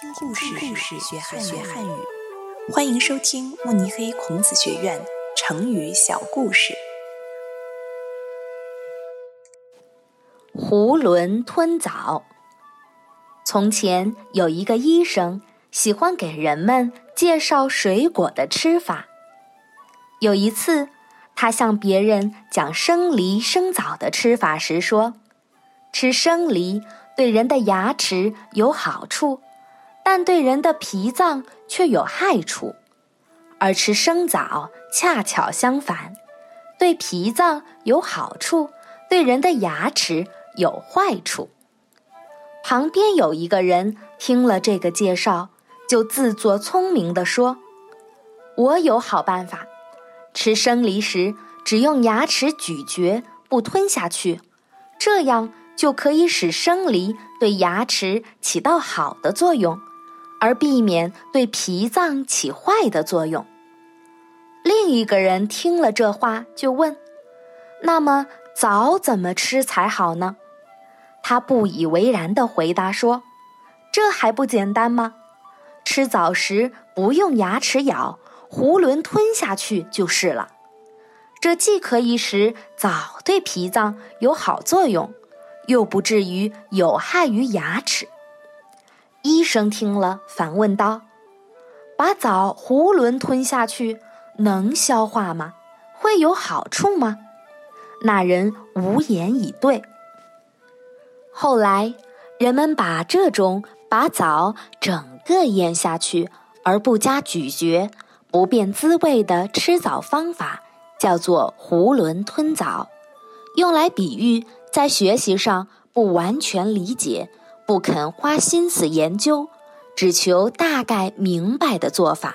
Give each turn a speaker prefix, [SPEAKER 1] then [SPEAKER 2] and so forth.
[SPEAKER 1] 听故事，故事学汉学汉语。欢迎收听慕尼黑孔子学院成语小故事。
[SPEAKER 2] 囫囵吞枣。从前有一个医生，喜欢给人们介绍水果的吃法。有一次，他向别人讲生梨生枣的吃法时说：“吃生梨对人的牙齿有好处。”但对人的脾脏却有害处，而吃生枣恰巧相反，对脾脏有好处，对人的牙齿有坏处。旁边有一个人听了这个介绍，就自作聪明地说：“我有好办法，吃生梨时只用牙齿咀嚼，不吞下去，这样就可以使生梨对牙齿起到好的作用。”而避免对脾脏起坏的作用。另一个人听了这话，就问：“那么枣怎么吃才好呢？”他不以为然地回答说：“这还不简单吗？吃枣时不用牙齿咬，囫囵吞下去就是了。这既可以使枣对脾脏有好作用，又不至于有害于牙齿。”医生听了，反问道：“把枣囫囵吞下去，能消化吗？会有好处吗？”那人无言以对。后来，人们把这种把枣整个咽下去而不加咀嚼、不变滋味的吃枣方法，叫做“囫囵吞枣”，用来比喻在学习上不完全理解。不肯花心思研究，只求大概明白的做法。